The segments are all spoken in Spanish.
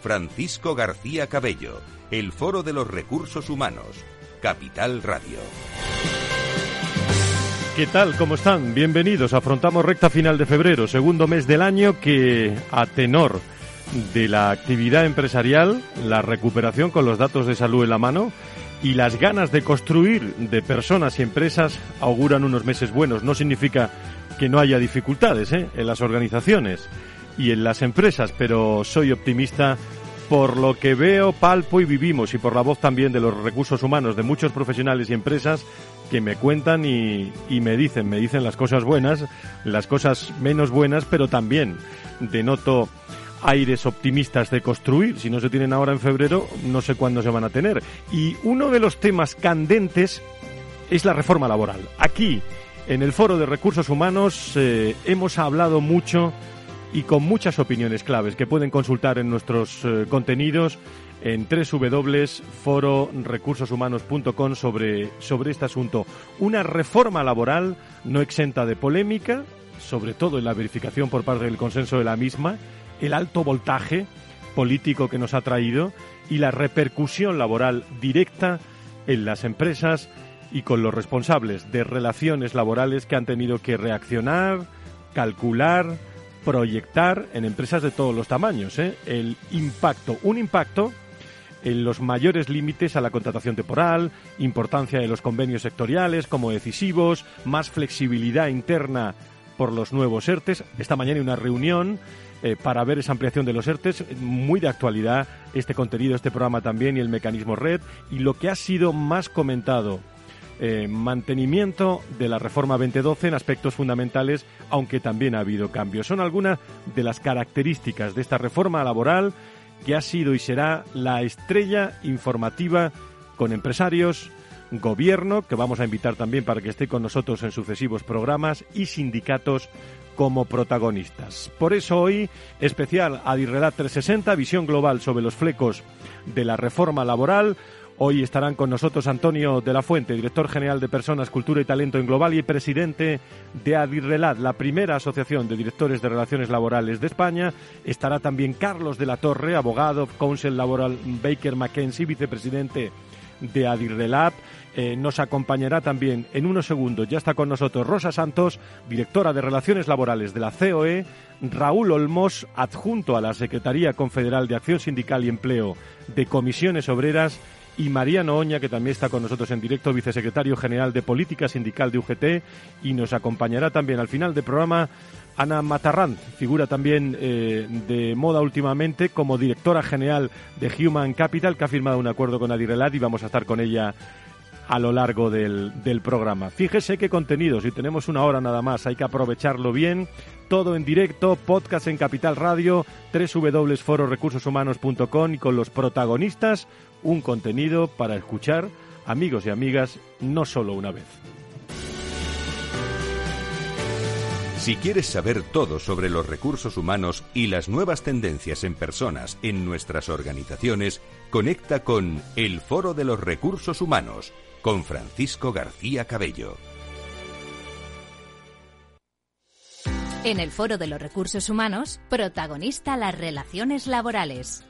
Francisco García Cabello, el Foro de los Recursos Humanos, Capital Radio. ¿Qué tal? ¿Cómo están? Bienvenidos. Afrontamos recta final de febrero, segundo mes del año que a tenor de la actividad empresarial, la recuperación con los datos de salud en la mano y las ganas de construir de personas y empresas auguran unos meses buenos. No significa que no haya dificultades ¿eh? en las organizaciones y en las empresas, pero soy optimista por lo que veo, palpo y vivimos y por la voz también de los recursos humanos de muchos profesionales y empresas que me cuentan y, me dicen, me dicen las cosas buenas, las cosas menos buenas, pero también denoto aires optimistas de construir. Si no se tienen ahora en febrero, no sé cuándo se van a tener. Y uno de los temas candentes es la reforma laboral. Aquí, en el Foro de Recursos Humanos, eh, hemos hablado mucho y con muchas opiniones claves que pueden consultar en nuestros eh, contenidos en www.fororecursoshumanos.com sobre, sobre este asunto. Una reforma laboral no exenta de polémica, sobre todo en la verificación por parte del consenso de la misma, el alto voltaje político que nos ha traído y la repercusión laboral directa en las empresas y con los responsables de relaciones laborales que han tenido que reaccionar, calcular, proyectar en empresas de todos los tamaños ¿eh? el impacto, un impacto en los mayores límites a la contratación temporal, importancia de los convenios sectoriales como decisivos, más flexibilidad interna por los nuevos ERTES. Esta mañana hay una reunión eh, para ver esa ampliación de los ERTES, muy de actualidad este contenido, este programa también y el mecanismo red. Y lo que ha sido más comentado eh, mantenimiento de la reforma 2012 en aspectos fundamentales, aunque también ha habido cambios. Son algunas de las características de esta reforma laboral que ha sido y será la estrella informativa con empresarios, gobierno, que vamos a invitar también para que esté con nosotros en sucesivos programas, y sindicatos como protagonistas. Por eso hoy, especial Adirredad 360, visión global sobre los flecos de la reforma laboral, Hoy estarán con nosotros Antonio de la Fuente, director general de Personas, Cultura y Talento en Global y presidente de Adirrelat, la primera asociación de directores de relaciones laborales de España. Estará también Carlos de la Torre, abogado, Council Laboral Baker McKenzie, vicepresidente de Adirrelat. Eh, nos acompañará también en unos segundos, ya está con nosotros Rosa Santos, directora de Relaciones Laborales de la COE, Raúl Olmos, adjunto a la Secretaría Confederal de Acción Sindical y Empleo de Comisiones Obreras, y Mariano Oña, que también está con nosotros en directo, vicesecretario general de Política Sindical de UGT, y nos acompañará también al final del programa Ana Matarrán, figura también eh, de moda últimamente como directora general de Human Capital, que ha firmado un acuerdo con Adirrelat y vamos a estar con ella a lo largo del, del, programa. Fíjese qué contenidos, y tenemos una hora nada más, hay que aprovecharlo bien. Todo en directo, podcast en Capital Radio, www.fororecursoshumanos.com y con los protagonistas un contenido para escuchar, amigos y amigas, no solo una vez. Si quieres saber todo sobre los recursos humanos y las nuevas tendencias en personas en nuestras organizaciones, conecta con El Foro de los Recursos Humanos con Francisco García Cabello. En el Foro de los Recursos Humanos, protagonista las relaciones laborales.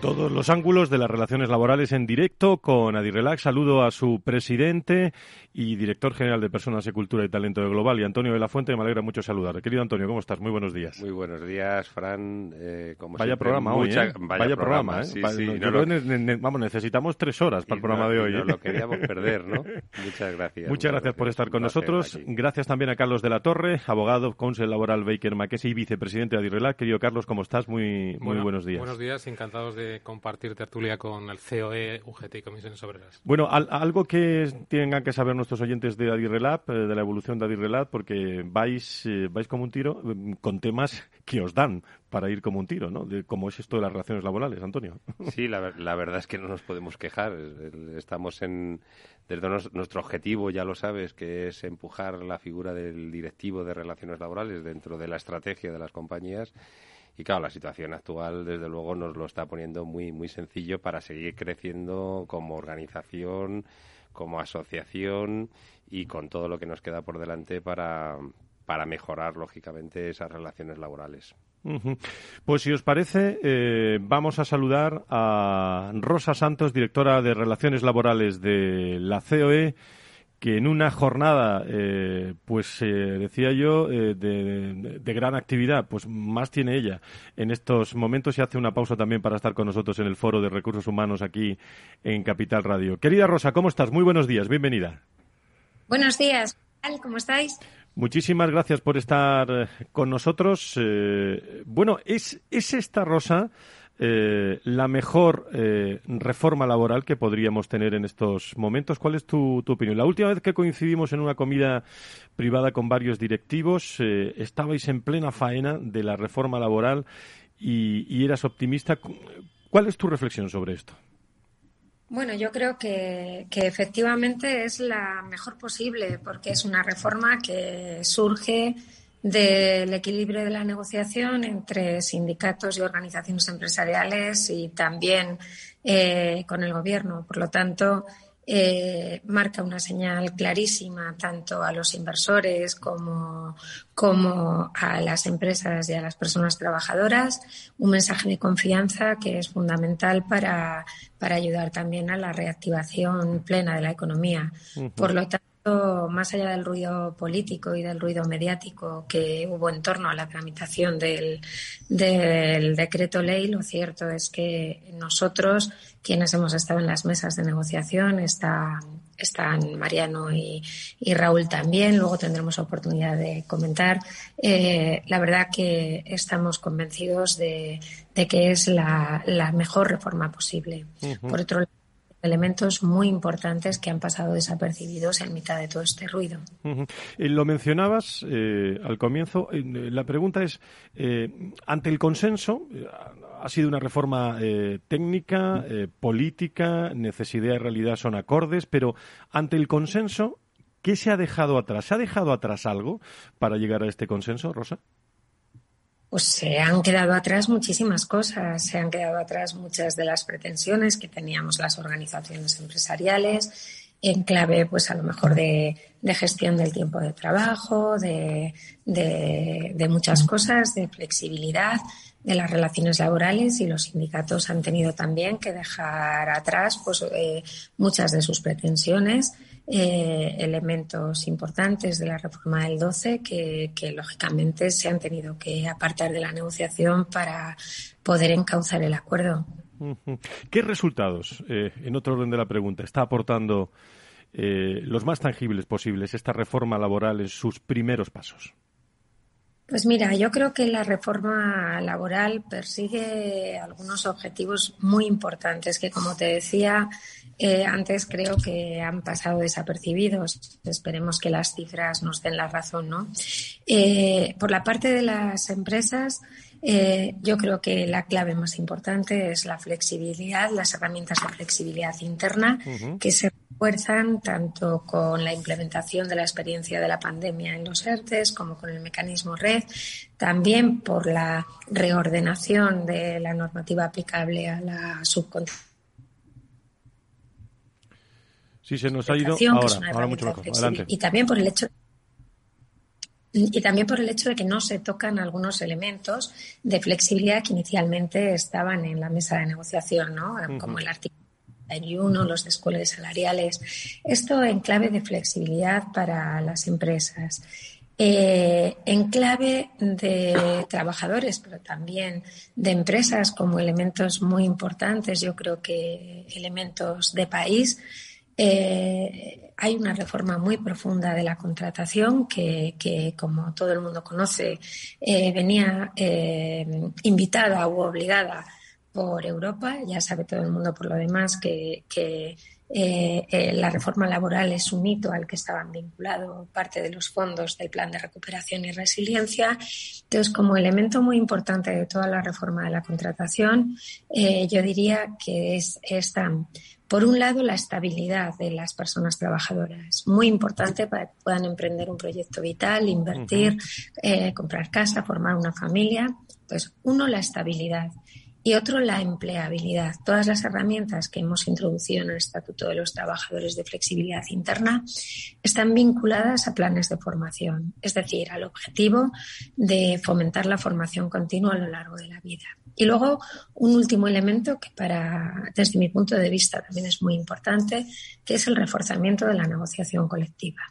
Todos los ángulos de las relaciones laborales en directo con Adirrelax. Saludo a su presidente y director general de Personas y Cultura y Talento de Global, y Antonio de la Fuente. Me alegra mucho saludar. Querido Antonio, ¿cómo estás? Muy buenos días. Muy buenos días, Fran. Eh, vaya programa hoy, ¿eh? Vaya, programa, ¿eh? vamos, necesitamos tres horas para el programa de hoy. No ¿eh? lo queríamos perder, ¿no? Muchas gracias. Muchas, gracias, por estar con nosotros. Gracias también a Carlos de la Torre, abogado, cónsul laboral Baker McKessie y vicepresidente de Adirrelax. Querido Carlos, ¿cómo estás? Muy, muy buenos días. Buenos días, encantados de compartir tertulia con el COE, UGT y Comisiones Obreras. Bueno, algo que tengan que saber nuestros oyentes de Adirrelab, eh, de la evolución de Adirrelab, porque vais, eh, vais como un tiro mm, con temas que os dan para ir como un tiro, ¿no? De es esto de las relaciones laborales, Antonio. Sí, la, verdad es que no nos podemos quejar. Estamos en, desde nuestro objetivo, ya lo sabes, que es empujar la figura del directivo de relaciones laborales dentro de la estrategia de las compañías y claro, la situación actual, desde luego, nos lo está poniendo muy, muy sencillo para seguir creciendo como organización, como asociación y con todo lo que nos queda por delante para, para mejorar, lógicamente, esas relaciones laborales. Pues si os parece, eh, vamos a saludar a Rosa Santos, directora de Relaciones Laborales de la COE que en una jornada, eh, pues eh, decía yo, eh, de, gran actividad, pues más tiene ella en estos momentos y hace una pausa también para estar con nosotros en el Foro de Recursos Humanos aquí en Capital Radio. Querida Rosa, ¿cómo estás? Muy buenos días, bienvenida. Buenos días, ¿cómo estáis? Muchísimas gracias por estar con nosotros. bueno, ¿es, ¿es esta Rosa? Eh, la mejor eh, reforma laboral que podríamos tener en estos momentos. ¿Cuál es tu, opinión? La última vez que coincidimos en una comida privada con varios directivos, eh, estabais en plena faena de la reforma laboral y, eras optimista. ¿Cuál es tu reflexión sobre esto? Bueno, yo creo que, que, efectivamente es la mejor posible porque es una reforma que surge del equilibrio de la negociación entre sindicatos y organizaciones empresariales y también eh, con el Gobierno. Por lo tanto, eh, marca una señal clarísima tanto a los inversores como, como a las empresas y a las personas trabajadoras, un mensaje de confianza que es fundamental para, para ayudar también a la reactivación plena de la economía. Por lo tanto, más allá del ruido político y del ruido mediático que hubo en torno a la tramitación del, decreto ley, lo cierto es que nosotros, quienes hemos estado en las mesas de negociación, está, están Mariano y, Raúl también, luego tendremos oportunidad de comentar. Eh, la verdad que estamos convencidos de, que es la, mejor reforma posible. Por otro lado, elementos muy importantes que han pasado desapercibidos en mitad de todo este ruido. Lo mencionabas eh, al comienzo. Eh, la pregunta es, eh, ante el consenso, ha sido una reforma técnica, política, necesidad y realidad son acordes, pero ante el consenso, ¿qué se ha dejado atrás? ¿Se ha dejado atrás algo para llegar a este consenso, Rosa? Pues se han quedado atrás muchísimas cosas, se han quedado atrás muchas de las pretensiones que teníamos las organizaciones empresariales en clave, pues a lo mejor de, gestión del tiempo de trabajo, de, muchas cosas, de flexibilidad de las relaciones laborales y los sindicatos han tenido también que dejar atrás pues, eh, muchas de sus pretensiones eh, elementos importantes de la reforma del 12 que, lógicamente se han tenido que apartar de la negociación para poder encauzar el acuerdo. ¿Qué resultados, eh, en otro orden de la pregunta, está aportando eh, los más tangibles posibles esta reforma laboral en sus primeros pasos? Pues mira, yo creo que la reforma laboral persigue algunos objetivos muy importantes que, como te decía eh, antes, creo que han pasado desapercibidos. Esperemos que las cifras nos den la razón, ¿no? Eh, por la parte de las empresas, eh, yo creo que la clave más importante es la flexibilidad, las herramientas de flexibilidad interna que se refuerzan tanto con la implementación de la experiencia de la pandemia en los ERTES como con el mecanismo red, también por la reordenación de la normativa aplicable a la subcontratación. Sí, se nos ha ido ahora, ahora mucho mejor. Y también por el hecho y también por el hecho de que no se tocan algunos elementos de flexibilidad que inicialmente estaban en la mesa de negociación, ¿no? como el artículo 31, los descuelgues salariales. Esto en clave de flexibilidad para las empresas. Eh, en clave de trabajadores, pero también de empresas como elementos muy importantes, yo creo que elementos de país. Eh, hay una reforma muy profunda de la contratación que, como todo el mundo conoce, eh, venía invitada u obligada por Europa. Ya sabe todo el mundo por lo demás que, eh, eh, la reforma laboral es un hito al que estaban vinculados parte de los fondos del Plan de Recuperación y Resiliencia. Entonces, como elemento muy importante de toda la reforma de la contratación, eh, yo diría que es esta, por un lado, la estabilidad de las personas trabajadoras, muy importante para que puedan emprender un proyecto vital, invertir, comprar casa, formar una familia. Pues, uno, la estabilidad y otro la empleabilidad. Todas las herramientas que hemos introducido en el Estatuto de los Trabajadores de Flexibilidad Interna están vinculadas a planes de formación, es decir, al objetivo de fomentar la formación continua a lo largo de la vida. Y luego un último elemento que para, desde mi punto de vista también es muy importante, que es el reforzamiento de la negociación colectiva.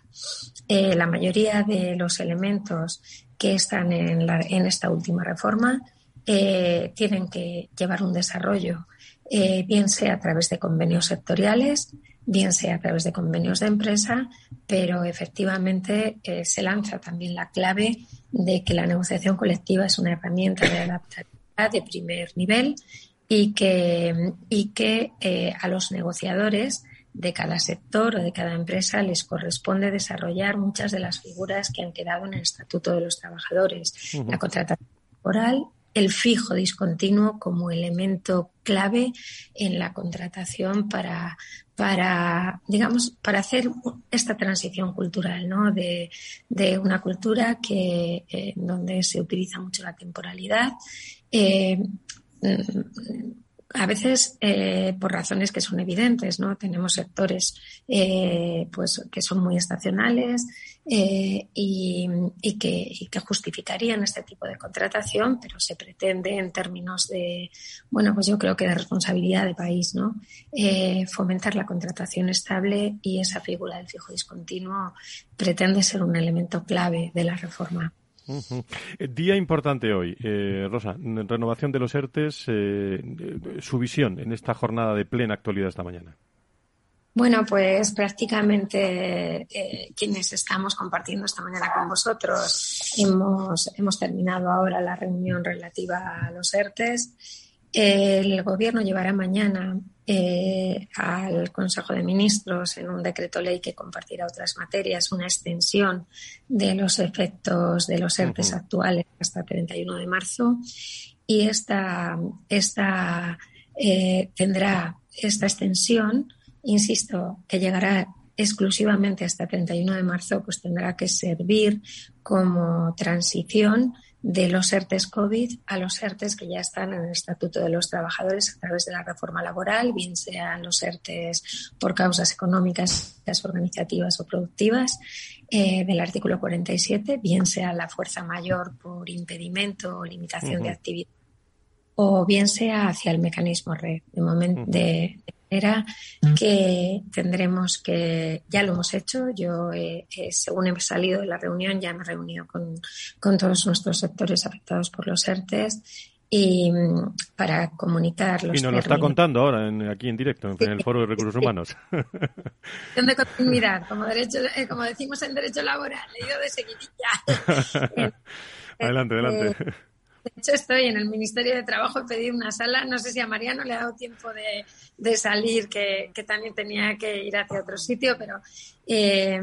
Eh, la mayoría de los elementos que están en, en esta última reforma eh, tienen que llevar un desarrollo, eh, bien sea a través de convenios sectoriales, bien sea a través de convenios de empresa, pero efectivamente se lanza también la clave de que la negociación colectiva es una herramienta de adaptabilidad de primer nivel y que, y que a los negociadores de cada sector o de cada empresa les corresponde desarrollar muchas de las figuras que han quedado en el Estatuto de los Trabajadores. La contratación laboral, el fijo discontinuo como elemento clave en la contratación para, para digamos, para hacer esta transición cultural, ¿no? De, una cultura que, eh, donde se utiliza mucho la temporalidad. Eh, a veces eh, por razones que son evidentes, ¿no? Tenemos sectores pues que son muy estacionales eh, y, que, que, justificarían este tipo de contratación, pero se pretende en términos de, bueno, pues yo creo que de responsabilidad de país, ¿no? fomentar la contratación estable y esa figura del fijo discontinuo pretende ser un elemento clave de la reforma. Eh, día importante hoy, eh, Rosa, renovación de los ERTES, eh, su visión en esta jornada de plena actualidad esta mañana. Bueno, pues prácticamente quienes estamos compartiendo esta mañana con vosotros hemos, hemos terminado ahora la reunión relativa a los ERTES. El Gobierno llevará mañana eh, al Consejo de Ministros en un decreto ley que compartirá otras materias una extensión de los efectos de los ERTES actuales hasta el 31 de marzo y esta, esta eh, tendrá esta extensión, insisto, que llegará exclusivamente hasta el 31 de marzo, pues tendrá que servir como transición de los ERTES COVID a los ERTES que ya están en el Estatuto de los Trabajadores a través de la reforma laboral, bien sean los ERTES por causas económicas, organizativas o productivas eh, del artículo 47, bien sea la fuerza mayor por impedimento o limitación de actividad o bien sea hacia el mecanismo red. De, momento, de, era que tendremos que, ya lo hemos hecho, yo eh, eh, según he salido de la reunión ya me he reunido con, todos nuestros sectores afectados por los ERTES y para comunicar los Y nos lo está contando ahora aquí en directo, en el Foro de Recursos Humanos. de continuidad, como, derecho, eh, como decimos en derecho laboral, leído de seguidilla. adelante, adelante. De hecho, estoy en el Ministerio de Trabajo, he pedido una sala, no sé si a Mariano le ha dado tiempo de, salir, que, también tenía que ir hacia otro sitio, pero eh,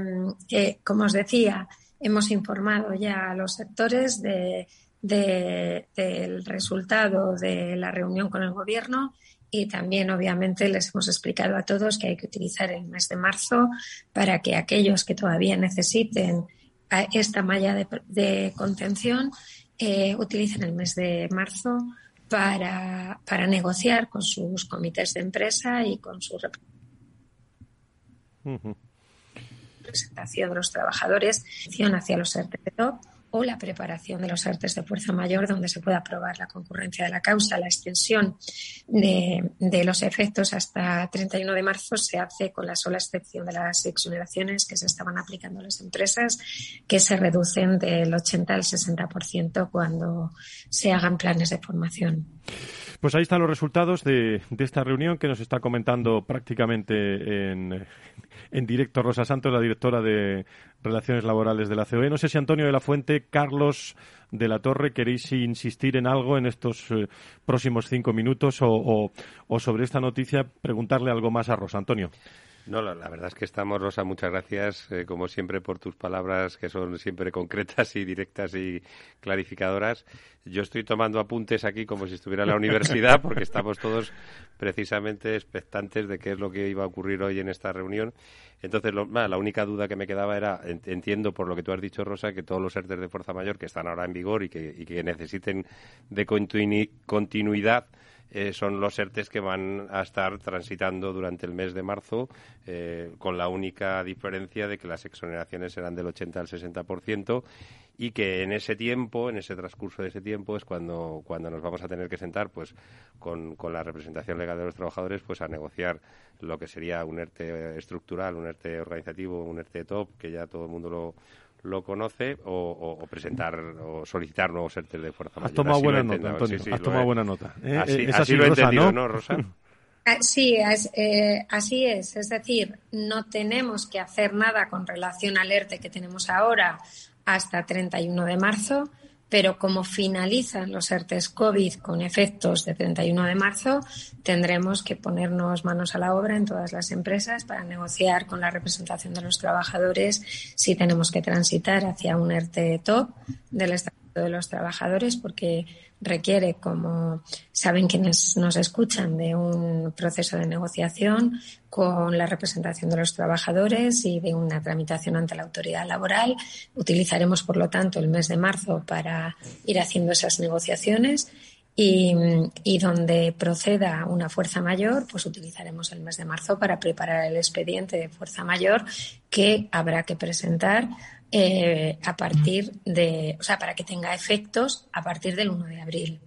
como os decía, hemos informado ya a los sectores de, del resultado de la reunión con el Gobierno y también, obviamente, les hemos explicado a todos que hay que utilizar el mes de marzo para que aquellos que todavía necesiten esta malla de contención eh, utilicen el mes de marzo para, para, negociar con sus comités de empresa y con su representación de los trabajadores hacia los RTP o la preparación de los artes de fuerza mayor, donde se pueda aprobar la concurrencia de la causa. La extensión de, los efectos hasta 31 de marzo se hace con la sola excepción de las exoneraciones que se estaban aplicando a las empresas, que se reducen del 80 al 60% cuando se hagan planes de formación. Pues ahí están los resultados de, esta reunión que nos está comentando prácticamente en, en, directo Rosa Santos, la directora de Relaciones Laborales de la COE. No sé si Antonio de la Fuente, Carlos de la Torre, queréis insistir en algo en estos eh, próximos cinco minutos o, o sobre esta noticia preguntarle algo más a Rosa. Antonio. No, la, verdad es que estamos, Rosa, muchas gracias, eh, como siempre, por tus palabras que son siempre concretas y directas y clarificadoras. Yo estoy tomando apuntes aquí como si estuviera en la universidad, porque estamos todos precisamente expectantes de qué es lo que iba a ocurrir hoy en esta reunión. Entonces, la única duda que me quedaba era, entiendo por lo que tú has dicho, Rosa, que todos los ERTES de Fuerza Mayor que están ahora en vigor y que, y que necesiten de continuidad, eh, son los ERTES que van a estar transitando durante el mes de marzo, eh, con la única diferencia de que las exoneraciones serán del 80 al 60% y que en ese tiempo, en ese transcurso de ese tiempo, es cuando, cuando nos vamos a tener que sentar pues con, con la representación legal de los trabajadores pues a negociar lo que sería un ERTE estructural, un ERTE organizativo, un ERTE top, que ya todo el mundo lo lo conoce o, presentar o solicitar nuevos ERTE de fuerza mayor. Has tomado buena nota, Antonio. has tomado buena nota. Así, lo he entendido, ¿no, Rosa? Ah, sí, eh, así es. Es decir, no tenemos que hacer nada con relación al ERTE que tenemos ahora hasta 31 de marzo pero como finalizan los ERTES COVID con efectos de 31 de marzo, tendremos que ponernos manos a la obra en todas las empresas para negociar con la representación de los trabajadores si tenemos que transitar hacia un ERTE top del Estatuto de los Trabajadores, porque requiere, como saben quienes nos escuchan, de un proceso de negociación con la representación de los trabajadores y de una tramitación ante la autoridad laboral. Utilizaremos, por lo tanto, el mes de marzo para ir haciendo esas negociaciones y, donde proceda una fuerza mayor, pues utilizaremos el mes de marzo para preparar el expediente de fuerza mayor que habrá que presentar eh, a partir de, o sea, para que tenga efectos a partir del 1 de abril.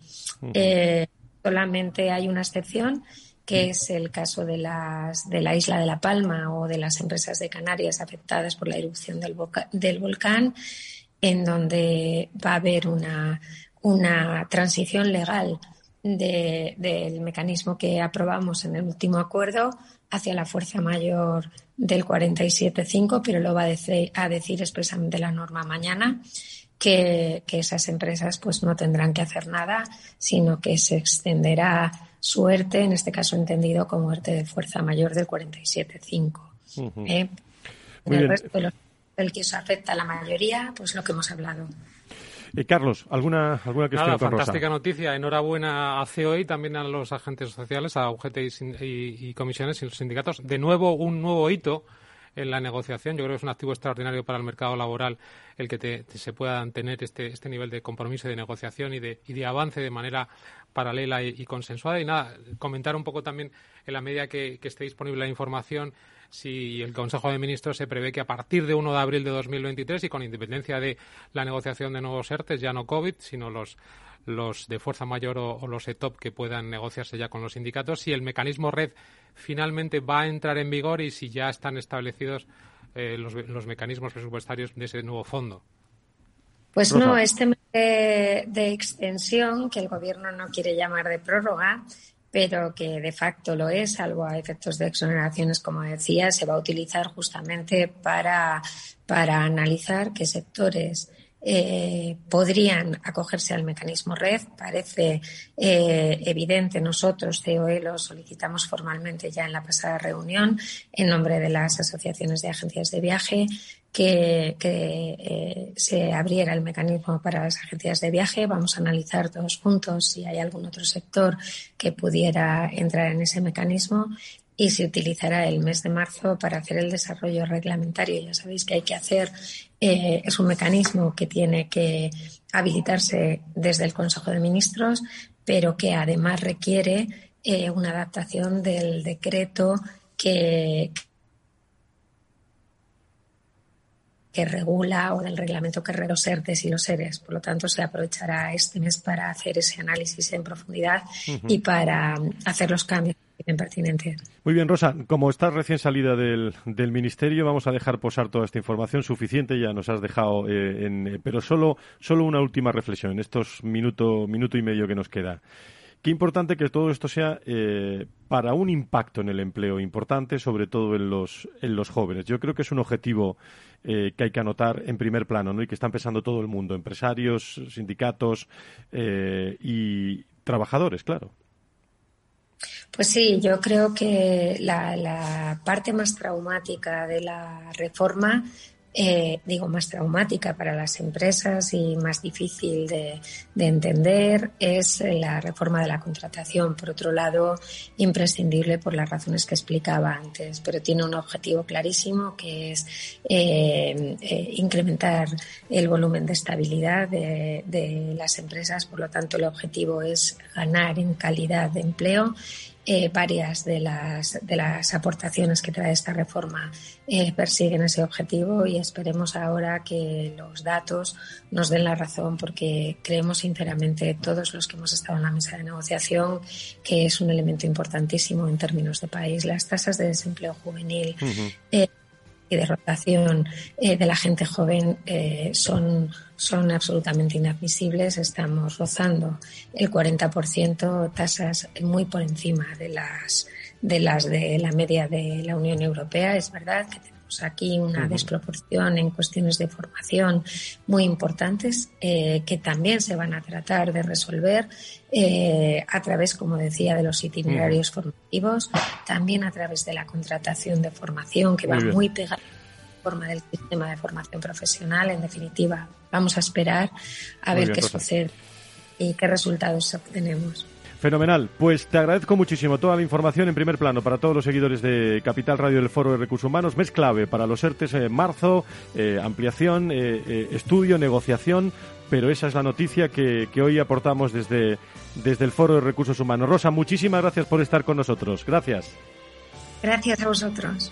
Eh, solamente hay una excepción que es el caso de, las, de la isla de La Palma o de las empresas de Canarias afectadas por la erupción del, del volcán, en donde va a haber una, una transición legal del mecanismo que aprobamos en el último acuerdo hacia la fuerza mayor del 47.5, pero lo va a decir, a decir expresamente la norma mañana, que, esas empresas pues no tendrán que hacer nada, sino que se extenderá suerte, en este caso entendido como muerte de fuerza mayor del 47.5. ¿eh? el resto de el que eso afecta a la mayoría, pues lo que hemos hablado. Eh, Carlos, ¿alguna, alguna cuestión Nada, fantástica noticia. Enhorabuena a COE y también a los agentes sociales, a UGT y, comisiones y los sindicatos. De nuevo, un nuevo hito en la negociación. Yo creo que es un activo extraordinario para el mercado laboral el que se puedan tener este, este nivel de compromiso, de negociación y de, y de avance de manera paralela y, consensuada. Y nada, comentar un poco también en la medida que, que esté disponible la información si el Consejo de Ministros se prevé que a partir de 1 de abril de 2023 y con independencia de la negociación de nuevos ERTES, ya no COVID, sino los, los de fuerza mayor o, los ETOP que puedan negociarse ya con los sindicatos, si el mecanismo red finalmente va a entrar en vigor y si ya están establecidos eh, los, los, mecanismos presupuestarios de ese nuevo fondo. Pues no, este de, de extensión, que el Gobierno no quiere llamar de prórroga, pero que de facto lo es, salvo a efectos de exoneraciones, como decía, se va a utilizar justamente para, para analizar qué sectores eh, podrían acogerse al mecanismo red. Parece eh, evidente, nosotros, COE, lo solicitamos formalmente ya en la pasada reunión en nombre de las asociaciones de agencias de viaje que, eh, se abriera el mecanismo para las agencias de viaje. Vamos a analizar todos juntos si hay algún otro sector que pudiera entrar en ese mecanismo y se utilizará el mes de marzo para hacer el desarrollo reglamentario. Ya sabéis que hay que hacer, eh, es un mecanismo que tiene que habilitarse desde el Consejo de Ministros, pero que además requiere eh, una adaptación del decreto que, que regula o del reglamento que regula los ERTES y los seres. Por lo tanto, se aprovechará este mes para hacer ese análisis en profundidad y para hacer los cambios pertinentes. Muy bien, Rosa, como estás recién salida del, del, Ministerio, vamos a dejar posar toda esta información suficiente, ya nos has dejado, eh, en, pero solo, solo una última reflexión en estos minuto, minuto y medio que nos queda. Qué importante que todo esto sea eh, para un impacto en el empleo importante, sobre todo en los, en los jóvenes. Yo creo que es un objetivo eh, que hay que anotar en primer plano ¿no? y que está empezando todo el mundo, empresarios, sindicatos eh, y trabajadores, claro. Pues sí, yo creo que la parte más traumática de la reforma eh, digo, más traumática para las empresas y más difícil de, entender es la reforma de la contratación. Por otro lado, imprescindible por las razones que explicaba antes, pero tiene un objetivo clarísimo que es eh, eh, incrementar el volumen de estabilidad de, de las empresas. Por lo tanto, el objetivo es ganar en calidad de empleo eh, varias de las, de las aportaciones que trae esta reforma eh, persiguen ese objetivo y esperemos ahora que los datos nos den la razón porque creemos sinceramente todos los que hemos estado en la mesa de negociación que es un elemento importantísimo en términos de país. Las tasas de desempleo juvenil y de rotación eh, de la gente joven eh, son, son absolutamente inadmisibles. Estamos rozando el 40%, tasas muy por encima de las, de las de la media de la Unión Europea. Es verdad que tenemos aquí una desproporción en cuestiones de formación muy importantes eh, que también se van a tratar de resolver eh, a través, como decía, de los itinerarios formativos, también a través de la contratación de formación que va muy, pegada a la forma del sistema de formación profesional. En definitiva, vamos a esperar a ver qué sucede y qué resultados obtenemos. Fenomenal. Pues te agradezco muchísimo toda la información en primer plano para todos los seguidores de Capital Radio del Foro de Recursos Humanos. Mes clave para los ERTES en marzo, eh, ampliación, eh, estudio, negociación pero esa es la noticia que, hoy aportamos desde, desde el Foro de Recursos Humanos. Rosa, muchísimas gracias por estar con nosotros. Gracias. Gracias a vosotros.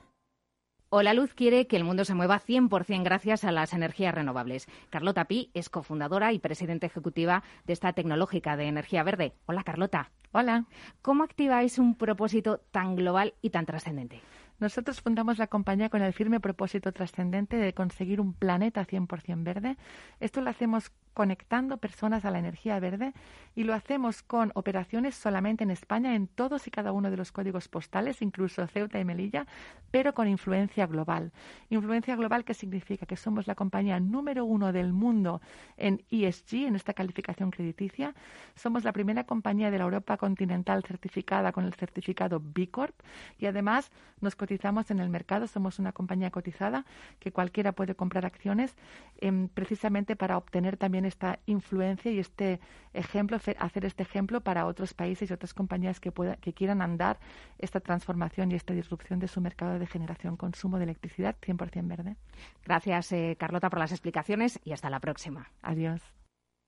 Hola Luz quiere que el mundo se mueva 100% gracias a las energías renovables. Carlota Pi es cofundadora y presidenta ejecutiva de esta tecnológica de energía verde. Hola Carlota. Hola. ¿Cómo activáis un propósito tan global y tan trascendente? Nosotros fundamos la compañía con el firme propósito trascendente de conseguir un planeta 100% verde. Esto lo hacemos conectando personas a la energía verde y lo hacemos con operaciones solamente en España, en todos y cada uno de los códigos postales, incluso Ceuta y Melilla, pero con influencia global. Influencia global que significa que somos la compañía número uno del mundo en ESG, en esta calificación crediticia. Somos la primera compañía de la Europa continental certificada con el certificado B Corp y además nos cotizamos en el mercado. Somos una compañía cotizada que cualquiera puede comprar acciones em, precisamente para obtener también también esta influencia y este ejemplo, hacer este ejemplo para otros países y otras compañías que, que quieran andar esta transformación y esta disrupción de su mercado de generación, consumo de electricidad 100% verde. Gracias, eh, Carlota, por las explicaciones y hasta la próxima. Adiós.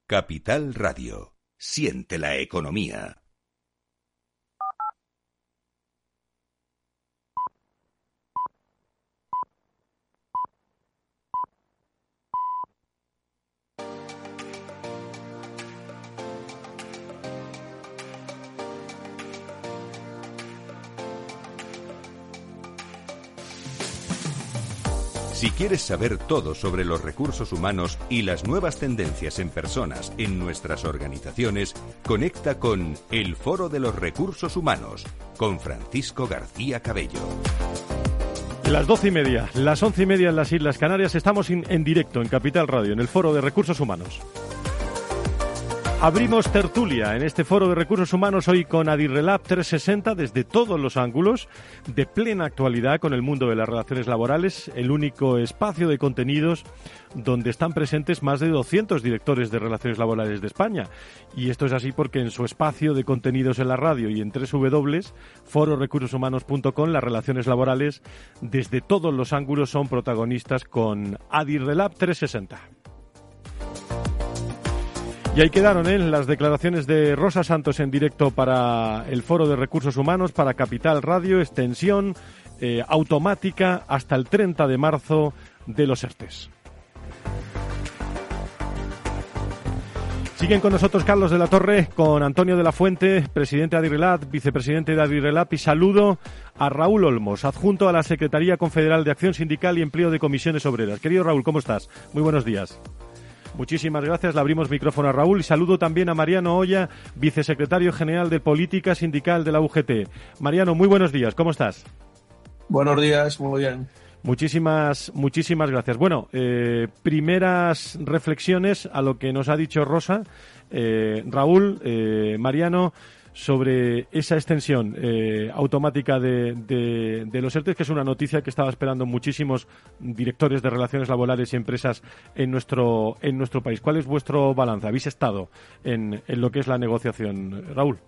Capital Radio. Siente la economía. Si quieres saber todo sobre los recursos humanos y las nuevas tendencias en personas en nuestras organizaciones, conecta con El Foro de los Recursos Humanos con Francisco García Cabello. Las doce y media, las once y media en las Islas Canarias, estamos en directo en Capital Radio, en el Foro de Recursos Humanos. Abrimos tertulia en este foro de recursos humanos hoy con Adirrelab 360 desde todos los ángulos, de plena actualidad con el mundo de las relaciones laborales, el único espacio de contenidos donde están presentes más de 200 directores de relaciones laborales de España. Y esto es así porque en su espacio de contenidos en la radio y en www.fororecursoshumanos.com las relaciones laborales desde todos los ángulos son protagonistas con Adirrelab 360. Y ahí quedaron ¿eh? las declaraciones de Rosa Santos en directo para el Foro de Recursos Humanos, para Capital Radio, extensión eh, automática hasta el 30 de marzo de los ERTES. Siguen con nosotros Carlos de la Torre, con Antonio de la Fuente, presidente de Adirelat, vicepresidente de Adirelat, y saludo a Raúl Olmos, adjunto a la Secretaría Confederal de Acción Sindical y Empleo de Comisiones Obreras. Querido Raúl, ¿cómo estás? Muy buenos días. Muchísimas gracias. Le abrimos micrófono a Raúl y saludo también a Mariano Olla, vicesecretario general de Política Sindical de la UGT. Mariano, muy buenos días. ¿Cómo estás? Buenos días, muy bien. Muchísimas, muchísimas gracias. Bueno, eh, primeras reflexiones a lo que nos ha dicho Rosa. Eh, Raúl, eh, Mariano, sobre esa extensión eh, automática de, de, los ERTE, que es una noticia que estaba esperando muchísimos directores de relaciones laborales y empresas en nuestro, en nuestro país. ¿Cuál es vuestro balance? ¿Habéis estado en, en lo que es la negociación, Raúl?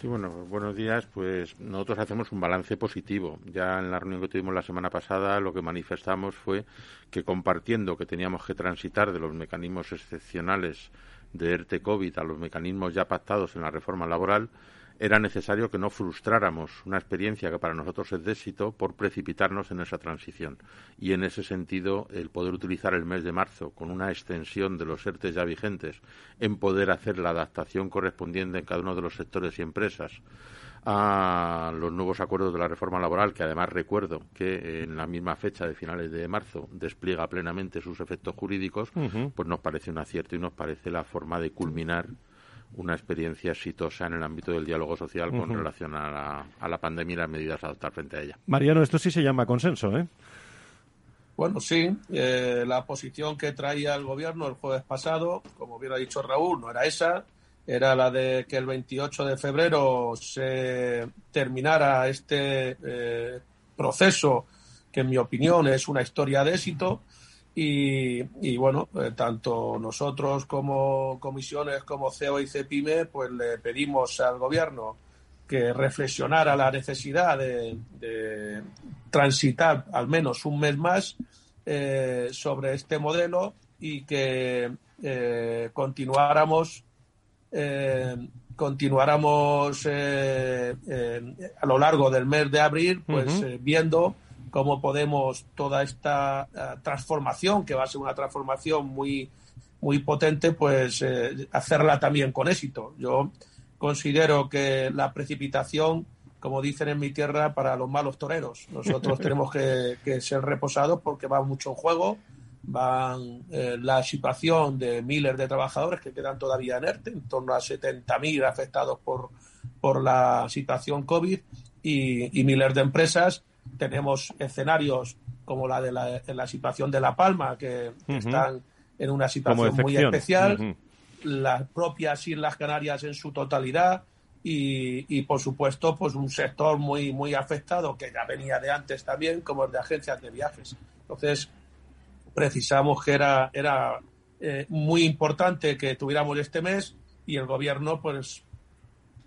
Sí, bueno, buenos días. Pues nosotros hacemos un balance positivo. Ya en la reunión que tuvimos la semana pasada, lo que manifestamos fue que compartiendo que teníamos que transitar de los mecanismos excepcionales de ERTE COVID a los mecanismos ya pactados en la reforma laboral, era necesario que no frustráramos una experiencia que para nosotros es de éxito por precipitarnos en esa transición. Y en ese sentido, el poder utilizar el mes de marzo con una extensión de los ERTE ya vigentes en poder hacer la adaptación correspondiente en cada uno de los sectores y empresas a los nuevos acuerdos de la reforma laboral, que además recuerdo que en la misma fecha de finales de marzo despliega plenamente sus efectos jurídicos, pues nos parece un acierto y nos parece la forma de culminar una experiencia exitosa en el ámbito del diálogo social con relación a la, pandemia y las medidas a adoptar frente a ella. Mariano, esto sí se llama consenso, ¿eh? Bueno, sí, eh, la posición que traía el gobierno el jueves pasado, como bien ha dicho Raúl, no era esa era la de que el 28 de febrero se terminara este eh, proceso, que en mi opinión es una historia de éxito. Y, bueno, eh, tanto nosotros como comisiones como CEO y CEPIME, pues le pedimos al gobierno que reflexionara la necesidad de, transitar al menos un mes más eh, sobre este modelo y que continuáramos eh, continuáramos eh, eh, a lo largo del mes de abril, pues eh, viendo cómo podemos toda esta transformación, que va a ser una transformación muy, muy potente, pues hacerla también con éxito. Yo considero que la precipitación, como dicen en mi tierra, para los malos toreros. Nosotros tenemos que, que ser reposados porque va mucho en juego van eh, la situación de miles de trabajadores que quedan todavía en ERTE, en torno a 70.000 afectados por, por la situación COVID y, miles de empresas. Tenemos escenarios como la de la, la situación de La Palma, que están en una situación muy especial, las propias Islas Canarias en su totalidad y, y, por supuesto pues un sector muy, muy afectado que ya venía de antes también, como el de agencias de viajes. Entonces, precisamos que era, era eh, muy importante que tuviéramos este mes y el gobierno, pues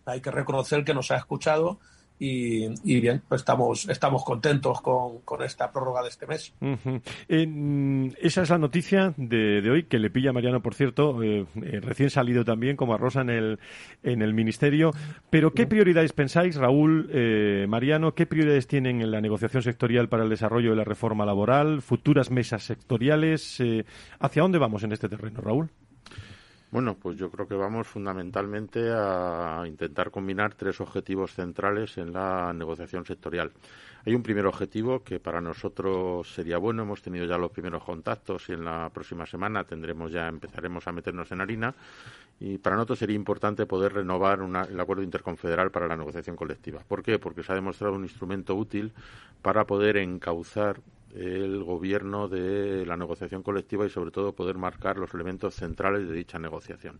hay que reconocer que nos ha escuchado y, bien, pues estamos, estamos contentos con, esta prórroga de este mes. esa es la noticia de, hoy, que le pilla Mariano, por cierto, eh, eh, recién salido también como a Rosa en el, en el Ministerio. Pero, ¿qué prioridades pensáis, Raúl, eh, Mariano, qué prioridades tienen en la negociación sectorial para el desarrollo de la reforma laboral, futuras mesas sectoriales? ¿Hacia dónde vamos en este terreno, Raúl? Bueno, pues yo creo que vamos fundamentalmente a intentar combinar tres objetivos centrales en la negociación sectorial. Hay un primer objetivo que para nosotros sería bueno. Hemos tenido ya los primeros contactos y en la próxima semana tendremos ya empezaremos a meternos en harina. Y para nosotros sería importante poder renovar el acuerdo interconfederal para la negociación colectiva. ¿Por qué? Porque se ha demostrado un instrumento útil para poder encauzar el gobierno de la negociación colectiva y sobre todo poder marcar los elementos centrales de dicha negociación.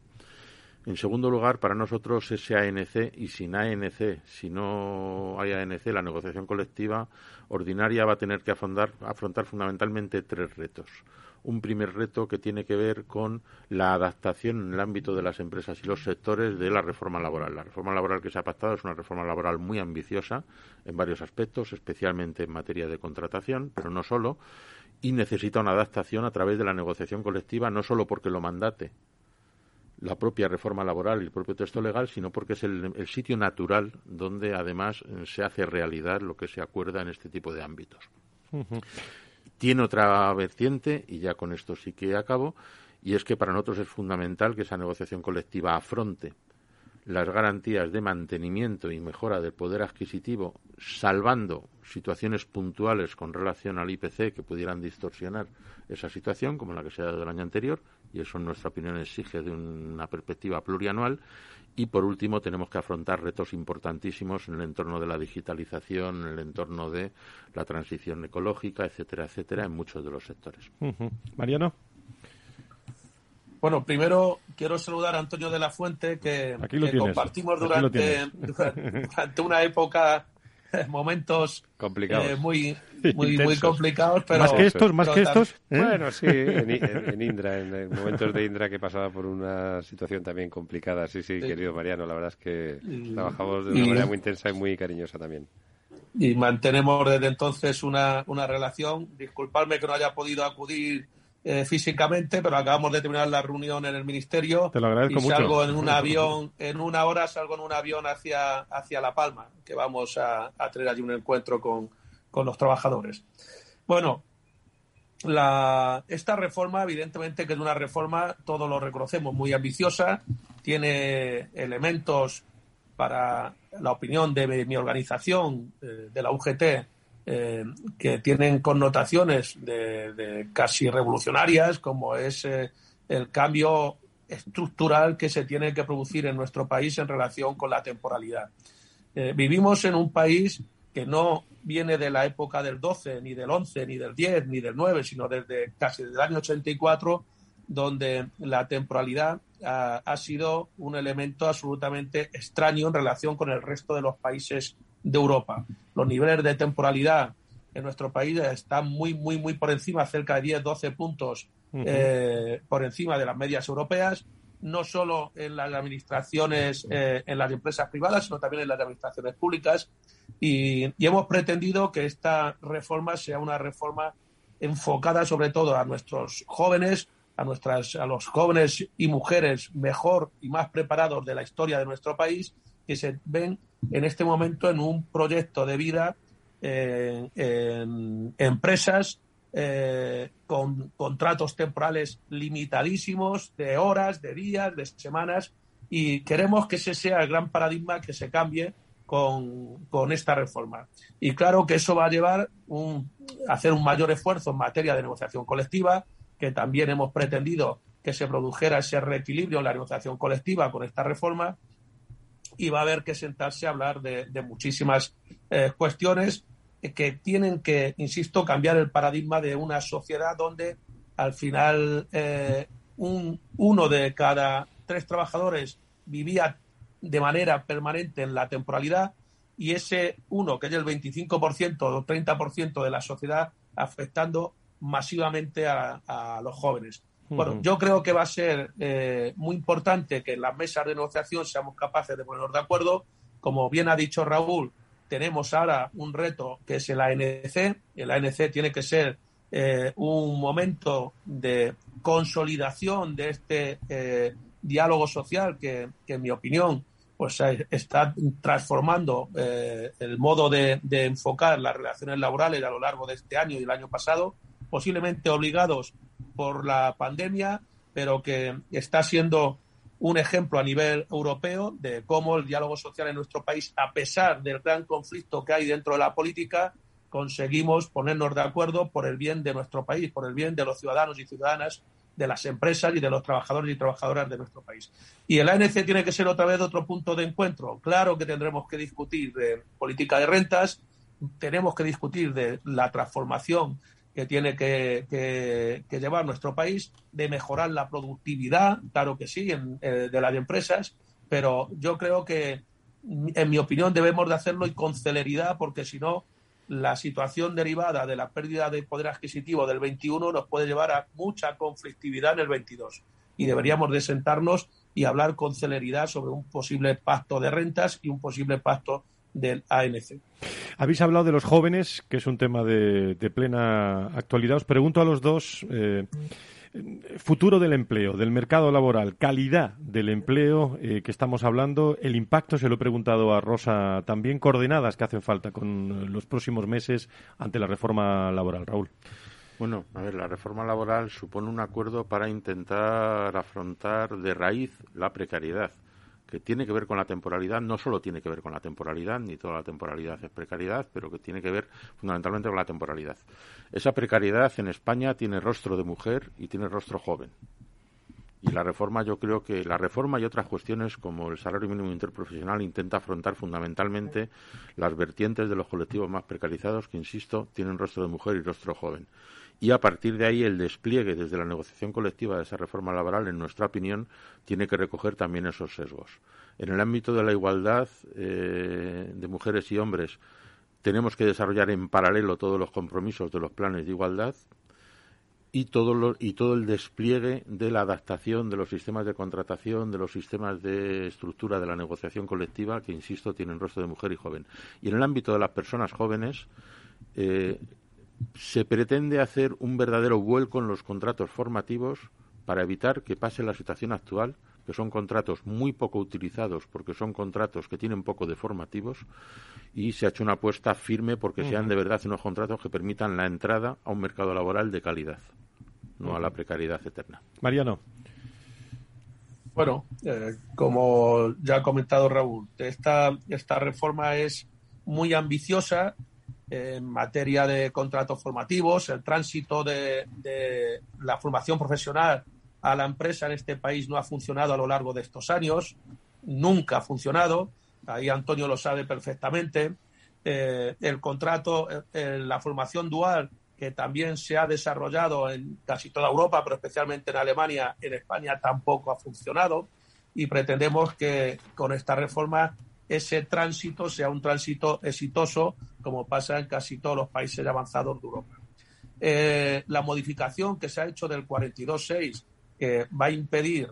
En segundo lugar, para nosotros ese ANC y sin ANC, si no hay ANC, la negociación colectiva ordinaria va a tener que afrontar, afrontar fundamentalmente tres retos un primer reto que tiene que ver con la adaptación en el ámbito de las empresas y los sectores de la reforma laboral. La reforma laboral que se ha pactado es una reforma laboral muy ambiciosa en varios aspectos, especialmente en materia de contratación, pero no solo, y necesita una adaptación a través de la negociación colectiva, no solo porque lo mandate la propia reforma laboral y el propio texto legal, sino porque es el, sitio natural donde además se hace realidad lo que se acuerda en este tipo de ámbitos. Tiene otra vertiente, y ya con esto sí que acabo, y es que para nosotros es fundamental que esa negociación colectiva afronte las garantías de mantenimiento y mejora del poder adquisitivo, salvando situaciones puntuales con relación al IPC que pudieran distorsionar esa situación, como la que se ha dado el año anterior, y eso en nuestra opinión exige de una perspectiva plurianual, y por último, tenemos que afrontar retos importantísimos en el entorno de la digitalización, en el entorno de la transición ecológica, etcétera, etcétera, en muchos de los sectores. Mariano. Bueno, primero quiero saludar a Antonio de la Fuente, que, compartimos durante, durante, una época momentos complicados. Eh, muy, muy, muy, complicados. Pero, más que estos, más que estos. ¿eh? Bueno, sí, en, Indra, en, momentos de Indra que pasaba por una situación también complicada. Sí, sí, querido Mariano, la verdad es que trabajamos de una manera muy intensa y muy cariñosa también. Y mantenemos desde entonces una, una relación. Disculpadme que no haya podido acudir eh, físicamente, pero acabamos de terminar la reunión en el ministerio. Te lo agradezco y salgo en un avión, en una hora salgo en un avión hacia, hacia La Palma, que vamos a, tener allí un encuentro con, los trabajadores. Bueno, la, esta reforma, evidentemente que es una reforma, todos lo reconocemos, muy ambiciosa, tiene elementos para la opinión de mi organización, eh, de la UGT, eh, que tienen connotaciones de, casi revolucionarias, como es eh, el cambio estructural que se tiene que producir en nuestro país en relación con la temporalidad. Eh, vivimos en un país que no viene de la época del 12, ni del 11, ni del 10, ni del 9, sino desde casi desde el año 84, donde la temporalidad ha, ha sido un elemento absolutamente extraño en relación con el resto de los países de Europa. Los niveles de temporalidad en nuestro país están muy, muy, muy por encima, cerca de 10, 12 puntos eh, por encima de las medias europeas, no solo en las administraciones, eh, en las empresas privadas, sino también en las administraciones públicas. Y, hemos pretendido que esta reforma sea una reforma enfocada sobre todo a nuestros jóvenes, a, nuestras, a los jóvenes y mujeres mejor y más preparados de la historia de nuestro país, que se ven en este momento en un proyecto de vida eh, en empresas eh, con contratos temporales limitadísimos de horas, de días, de semanas y queremos que ese sea el gran paradigma que se cambie con, con esta reforma. Y claro que eso va a llevar un, a hacer un mayor esfuerzo en materia de negociación colectiva, que también hemos pretendido que se produjera ese reequilibrio en la negociación colectiva con esta reforma y va a haber que sentarse a hablar de, muchísimas eh, cuestiones que tienen que, insisto, cambiar el paradigma de una sociedad donde al final eh, un, uno de cada tres trabajadores vivía de manera permanente en la temporalidad y ese uno, que es el 25% o 30% de la sociedad, afectando masivamente a, los jóvenes. Bueno, yo creo que va a ser eh, muy importante que en las mesas de negociación seamos capaces de ponernos de acuerdo. Como bien ha dicho Raúl, tenemos ahora un reto que es el ANC. El ANC tiene que ser eh, un momento de consolidación de este eh, diálogo social que, en mi opinión, pues está transformando el modo de, de enfocar las relaciones laborales a lo largo de este año y el año pasado, posiblemente obligados por la pandemia, pero que está siendo un ejemplo a nivel europeo de cómo el diálogo social en nuestro país, a pesar del gran conflicto que hay dentro de la política, conseguimos ponernos de acuerdo por el bien de nuestro país, por el bien de los ciudadanos y ciudadanas, de las empresas y de los trabajadores y trabajadoras de nuestro país. Y el ANC tiene que ser otra vez otro punto de encuentro. Claro que tendremos que discutir de política de rentas, tenemos que discutir de la transformación que tiene que, llevar nuestro país, de mejorar la productividad, claro que sí, en, eh, de las empresas, pero yo creo que, en mi opinión, debemos de hacerlo y con celeridad, porque si no, la situación derivada de la pérdida de poder adquisitivo del 21 nos puede llevar a mucha conflictividad en el 22. Y deberíamos de sentarnos y hablar con celeridad sobre un posible pacto de rentas y un posible pacto del ANC. Habéis hablado de los jóvenes, que es un tema de, plena actualidad. Os pregunto a los dos. Eh, futuro del empleo, del mercado laboral, calidad del empleo eh, que estamos hablando, el impacto, se lo he preguntado a Rosa, también coordenadas que hacen falta con los próximos meses ante la reforma laboral. Raúl. Bueno, a ver, la reforma laboral supone un acuerdo para intentar afrontar de raíz la precariedad que tiene que ver con la temporalidad, no solo tiene que ver con la temporalidad, ni toda la temporalidad es precariedad, pero que tiene que ver fundamentalmente con la temporalidad. Esa precariedad en España tiene rostro de mujer y tiene rostro joven. Y la reforma, yo creo que la reforma y otras cuestiones como el salario mínimo interprofesional intenta afrontar fundamentalmente las vertientes de los colectivos más precarizados que, insisto, tienen rostro de mujer y rostro joven y a partir de ahí el despliegue desde la negociación colectiva de esa reforma laboral, en nuestra opinión, tiene que recoger también esos sesgos. En el ámbito de la igualdad eh, de mujeres y hombres, tenemos que desarrollar en paralelo todos los compromisos de los planes de igualdad y todo, y todo el despliegue de la adaptación de los sistemas de contratación, de los sistemas de estructura de la negociación colectiva, que, insisto, tienen rostro de mujer y joven. Y en el ámbito de las personas jóvenes, eh, se pretende hacer un verdadero vuelco en los contratos formativos para evitar que pase la situación actual, que son contratos muy poco utilizados porque son contratos que tienen poco de formativos y se ha hecho una apuesta firme porque sean de verdad unos contratos que permitan la entrada a un mercado laboral de calidad, no a la precariedad eterna. Mariano. Bueno, eh, como ya ha comentado Raúl, esta, esta reforma es muy ambiciosa en materia de contratos formativos, el tránsito de, la formación profesional a la empresa en este país no ha funcionado a lo largo de estos años, nunca ha funcionado, ahí Antonio lo sabe perfectamente. Eh, el contrato, eh, la formación dual, que también se ha desarrollado en casi toda Europa, pero especialmente en Alemania, en España tampoco ha funcionado y pretendemos que con esta reforma ese tránsito sea un tránsito exitoso, como pasa en casi todos los países avanzados de Europa. Eh, la modificación que se ha hecho del 42.6, que va a impedir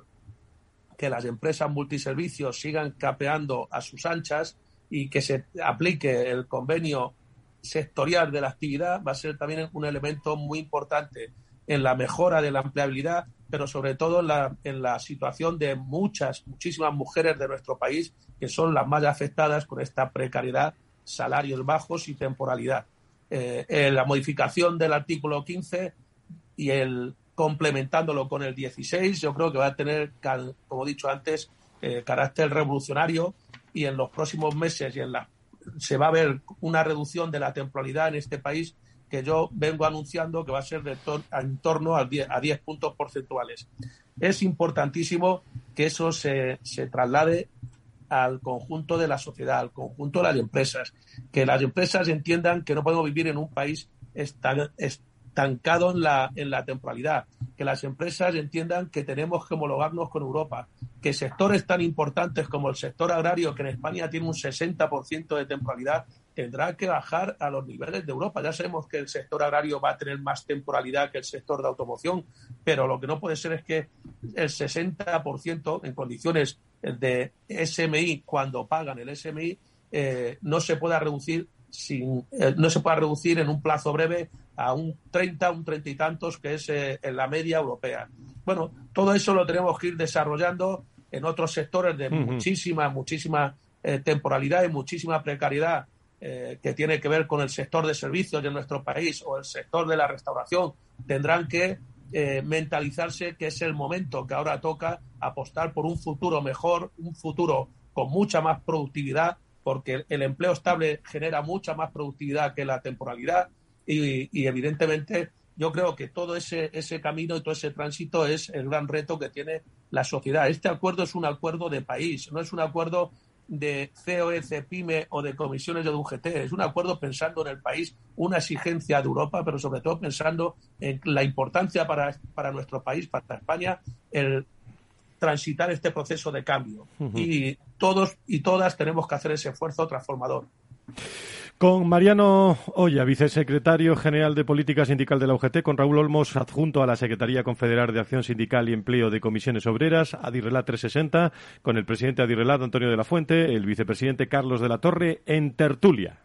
que las empresas multiservicios sigan capeando a sus anchas y que se aplique el convenio sectorial de la actividad, va a ser también un elemento muy importante en la mejora de la empleabilidad, pero sobre todo en la situación de muchas, muchísimas mujeres de nuestro país que son las más afectadas con esta precariedad, salarios bajos y temporalidad. Eh, la modificación del artículo 15 y el complementándolo con el 16, yo creo que va a tener, como he dicho antes, eh, carácter revolucionario y en los próximos meses y en la, se va a ver una reducción de la temporalidad en este país que yo vengo anunciando que va a ser de en torno a 10, a 10 puntos porcentuales. Es importantísimo que eso se, se traslade al conjunto de la sociedad, al conjunto de las empresas, que las empresas entiendan que no podemos vivir en un país estancado en la, en la temporalidad, que las empresas entiendan que tenemos que homologarnos con Europa, que sectores tan importantes como el sector agrario, que en España tiene un 60% de temporalidad, tendrá que bajar a los niveles de Europa. Ya sabemos que el sector agrario va a tener más temporalidad que el sector de automoción, pero lo que no puede ser es que el 60% en condiciones de SMI, cuando pagan el SMI, eh, no se pueda reducir sin, eh, no se pueda reducir en un plazo breve a un 30, un 30 y tantos, que es eh, en la media europea. Bueno, todo eso lo tenemos que ir desarrollando en otros sectores de muchísima, muchísima temporalidad y muchísima precariedad que tiene que ver con el sector de servicios de nuestro país o el sector de la restauración. Tendrán que mentalizarse que es el momento que ahora toca apostar por un futuro mejor, un futuro con mucha más productividad porque el empleo estable genera mucha más productividad que la temporalidad y, evidentemente yo creo que todo ese, ese camino y todo ese tránsito es el gran reto que tiene la sociedad. Este acuerdo es un acuerdo de país, no es un acuerdo de COE, CEPIME o de comisiones de UGT. Es un acuerdo pensando en el país, una exigencia de Europa, pero sobre todo pensando en la importancia para, para nuestro país, para España, el transitar este proceso de cambio. Y todos y todas tenemos que hacer ese esfuerzo transformador. Con Mariano Olla, vicesecretario general de Política Sindical de la UGT, con Raúl Olmos, adjunto a la Secretaría Confederal de Acción Sindical y Empleo de Comisiones Obreras, Adirrelat 360, con el presidente Adirrelat, Antonio de la Fuente, el vicepresidente Carlos de la Torre, en tertulia.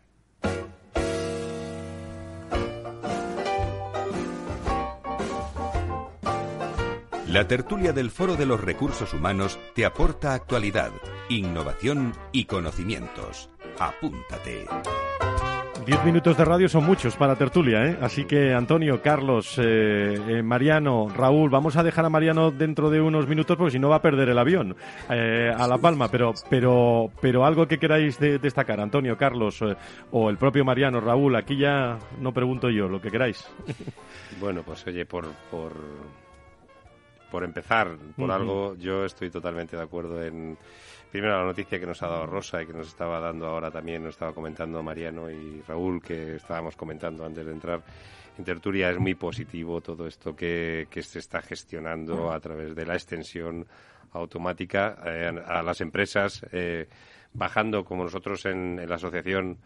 La tertulia del Foro de los Recursos Humanos te aporta actualidad, innovación y conocimientos. Apúntate. Diez minutos de radio son muchos para tertulia, ¿eh? Así que Antonio, Carlos, eh, eh, Mariano, Raúl, vamos a dejar a Mariano dentro de unos minutos porque si no va a perder el avión eh, a La Palma. Pero, pero, pero algo que queráis destacar, Antonio, Carlos o el propio Mariano, Raúl, aquí ya no pregunto yo, lo que queráis. Bueno, pues oye, por, por por empezar, por algo, yo estoy totalmente de acuerdo en, primero la noticia que nos ha dado Rosa y que nos estaba dando ahora también, nos estaba comentando Mariano y Raúl, que estábamos comentando antes de entrar en tertulia, es muy positivo todo esto que, se está gestionando a través de la extensión automática eh, a las empresas, eh, bajando como nosotros en, la asociación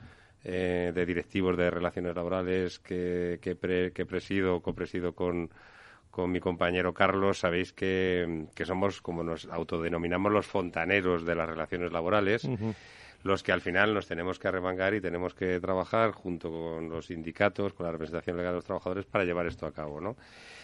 eh, de directivos de relaciones laborales que, que, que presido, copresido con con mi compañero Carlos, sabéis que, somos, como nos autodenominamos, los fontaneros de las relaciones laborales, los que al final nos tenemos que arremangar y tenemos que trabajar junto con los sindicatos, con la representación legal de los trabajadores para llevar esto a cabo, ¿no?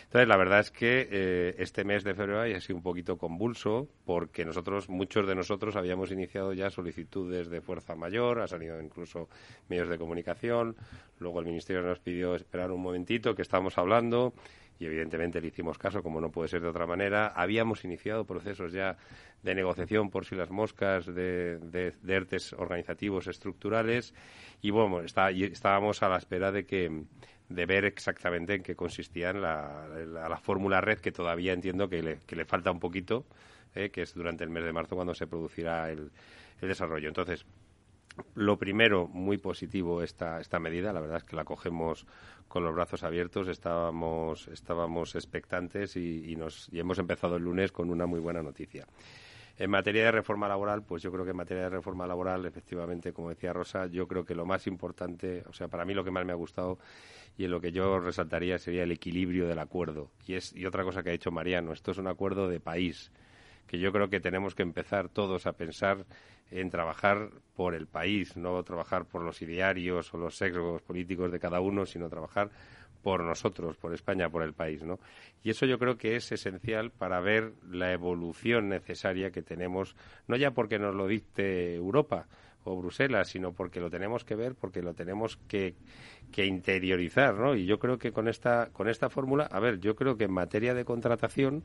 Entonces, la verdad es que eh, este mes de febrero ha sido un poquito convulso porque nosotros, muchos de nosotros, habíamos iniciado ya solicitudes de fuerza mayor, ha salido incluso medios de comunicación, luego el Ministerio nos pidió esperar un momentito que estábamos hablando y evidentemente le hicimos caso, como no puede ser de otra manera. Habíamos iniciado procesos ya de negociación por si las moscas de, de, ERTES organizativos estructurales y bueno, está, estábamos a la espera de que de ver exactamente en qué consistía la, la, fórmula red que todavía entiendo que le, que le falta un poquito, eh, que es durante el mes de marzo cuando se producirá el, el desarrollo. Entonces, lo primero, muy positivo esta, esta medida. La verdad es que la cogemos con los brazos abiertos. Estábamos, estábamos expectantes y, nos, y hemos empezado el lunes con una muy buena noticia. En materia de reforma laboral, pues yo creo que en materia de reforma laboral, efectivamente, como decía Rosa, yo creo que lo más importante, o sea, para mí lo que más me ha gustado y en lo que yo resaltaría sería el equilibrio del acuerdo. Y, es, y otra cosa que ha dicho Mariano, esto es un acuerdo de país, que yo creo que tenemos que empezar todos a pensar en trabajar por el país, no trabajar por los idearios o los sesgos políticos de cada uno, sino trabajar por nosotros, por España, por el país, ¿no? Y eso yo creo que es esencial para ver la evolución necesaria que tenemos, no ya porque nos lo dicte Europa o Bruselas, sino porque lo tenemos que ver, porque lo tenemos que, que interiorizar, ¿no? Y yo creo que con esta, con esta fórmula, a ver, yo creo que en materia de contratación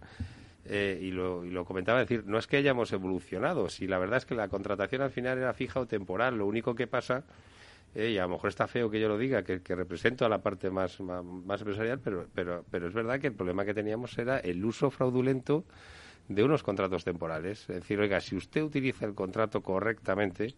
eh, y, lo, lo, comentaba, decir, no es que hayamos evolucionado, si la verdad es que la contratación al final era fija o temporal, lo único que pasa, eh, y a lo mejor está feo que yo lo diga, que, represento a la parte más, más, empresarial, pero, pero, pero es verdad que el problema que teníamos era el uso fraudulento de unos contratos temporales. Es decir, oiga, si usted utiliza el contrato correctamente,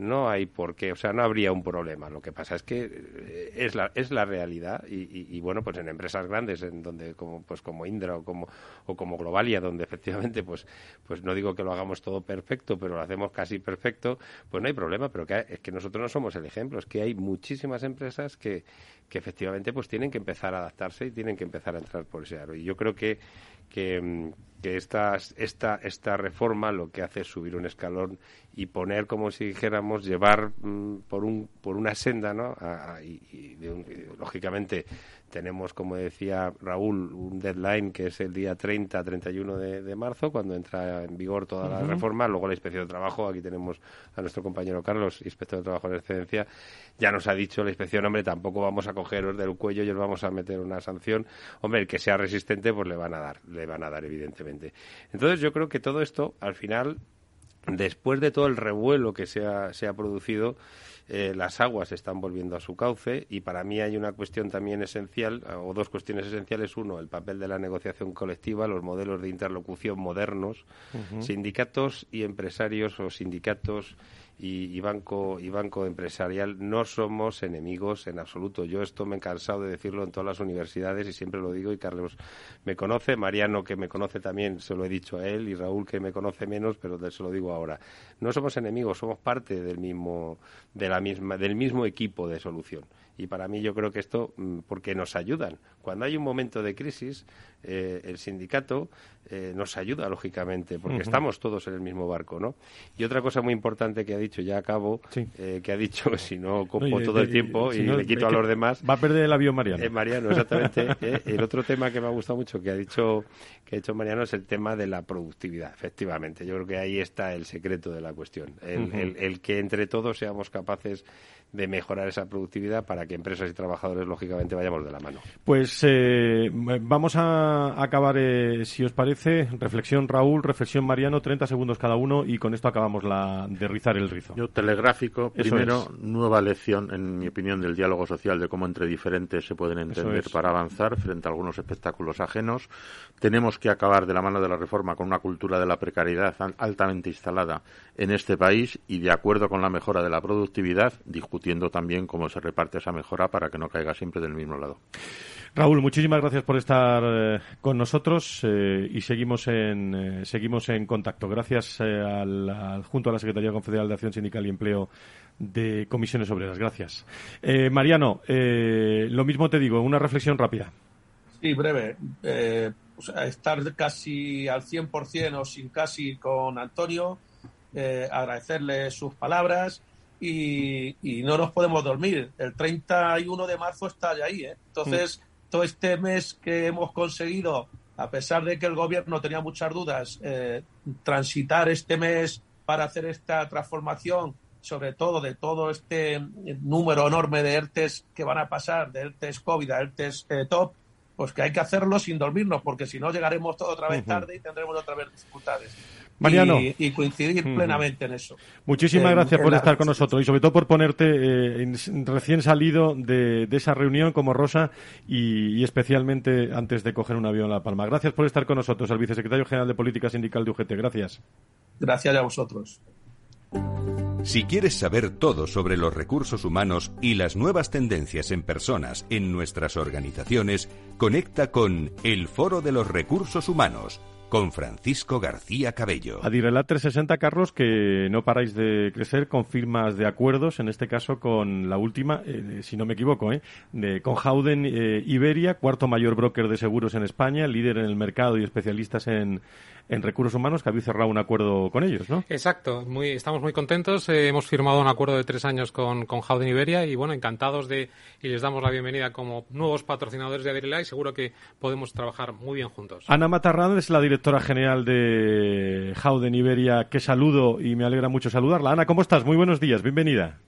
no hay por qué, o sea, no habría un problema. Lo que pasa es que eh, es la, es la realidad y, bueno, pues en empresas grandes, en donde como pues como Indra o como o como Globalia, donde efectivamente pues pues no digo que lo hagamos todo perfecto, pero lo hacemos casi perfecto, pues no hay problema. Pero que es que nosotros no somos el ejemplo, es que hay muchísimas empresas que que efectivamente pues tienen que empezar a adaptarse y tienen que empezar a entrar por ese aro. Y yo creo que que, que esta, esta, esta reforma lo que hace es subir un escalón y poner, como si dijéramos, llevar mm, por, un, por una senda, ¿no? y, lógicamente tenemos, como decía Raúl, un deadline que es el día 30, 31 de, de marzo, cuando entra en vigor toda la reforma. Luego la inspección de trabajo, aquí tenemos a nuestro compañero Carlos, inspector de trabajo en excedencia, ya nos ha dicho la inspección, hombre, tampoco vamos a cogeros del cuello y os vamos a meter una sanción. Hombre, el que sea resistente, pues le van a dar, le van a dar, evidentemente. Entonces yo creo que todo esto, al final, después de todo el revuelo que se ha, se ha producido, eh, las aguas están volviendo a su cauce y para mí hay una cuestión también esencial, o dos cuestiones esenciales. Uno, el papel de la negociación colectiva, los modelos de interlocución modernos, sindicatos y empresarios o sindicatos y, banco y banco empresarial no somos enemigos en absoluto. Yo esto me he cansado de decirlo en todas las universidades y siempre lo digo y Carlos me conoce, Mariano que me conoce también se lo he dicho a él y Raúl que me conoce menos, pero se lo digo ahora. No somos enemigos, somos parte del mismo de la misma del mismo equipo de solución. Y para mí yo creo que esto, mm, porque nos ayudan. Cuando hay un momento de crisis, eh, el sindicato eh, nos ayuda, lógicamente, porque estamos todos en el mismo barco, ¿no? Y otra cosa muy importante que ha dicho, ya acabo, eh, que ha dicho, si no copo todo el tiempo y le quito a los demás... Va a perder el avión Mariano. Mariano, exactamente. el otro tema que me ha gustado mucho que ha dicho que ha dicho Mariano es el tema de la productividad, efectivamente. Yo creo que ahí está el secreto de la cuestión. el que entre todos seamos capaces de mejorar esa productividad para que empresas y trabajadores, lógicamente, vayamos de la mano. Pues eh, vamos a acabar, eh, si os parece, reflexión Raúl, reflexión Mariano, 30 segundos cada uno y con esto acabamos la, de rizar el rizo. Yo, telegráfico, primero, nueva lección, en mi opinión, del diálogo social, de cómo entre diferentes se pueden entender para avanzar frente a algunos espectáculos ajenos. Tenemos que acabar de la mano de la reforma con una cultura de la precariedad altamente instalada en este país y de acuerdo con la mejora de la productividad, discutiendo también cómo se reparte esa mejora para que no caiga siempre del mismo lado. Raúl, muchísimas gracias por estar eh, con nosotros eh, y seguimos en, eh, seguimos en contacto. Gracias al, junto a la Secretaría Confederal de Acción Sindical y Empleo de Comisiones Obreras. Gracias. Mariano, lo mismo te digo, una reflexión rápida. Sí, breve. estar casi al 100% o sin casi con Antonio, agradecerle sus palabras y, no nos podemos dormir. El 31 de marzo está ya ahí, ¿eh? Entonces, todo este mes que hemos conseguido, a pesar de que el gobierno tenía muchas dudas, eh, transitar este mes para hacer esta transformación, sobre todo de todo este número enorme de ERTES que van a pasar, de ERTES COVID a ERTES eh, top, pues que hay que hacerlo sin dormirnos, porque si no llegaremos todo otra vez tarde y tendremos otra vez dificultades. Mariano. Y, coincidir plenamente en eso. Muchísimas gracias por estar con nosotros y sobre todo por ponerte eh, recién salido de, esa reunión como Rosa y, especialmente antes de coger un avión a La Palma. Gracias por estar con nosotros, al vicesecretario general de Política Sindical de UGT. Gracias. Gracias a vosotros. Si quieres saber todo sobre los recursos humanos y las nuevas tendencias en personas en nuestras organizaciones, conecta con el Foro de los Recursos Humanos con Francisco García Cabello. Adirelat 360, Carlos, que no paráis de crecer con firmas de acuerdos, en este caso con la última, eh, si no me equivoco, eh, de, con Howden eh, Iberia, cuarto mayor broker de seguros en España, líder en el mercado y especialistas en, en recursos humanos, que habéis cerrado un acuerdo con ellos, ¿no? Exacto, muy, estamos muy contentos. Eh, hemos firmado un acuerdo de tres años con, con Howden Iberia y, bueno, encantados de, y les damos la bienvenida como nuevos patrocinadores de Adirela y seguro que podemos trabajar muy bien juntos. Ana Matarrán es la directora general de Howden Iberia, que saludo y me alegra mucho saludarla. Ana, ¿cómo estás? Muy buenos días, bienvenida.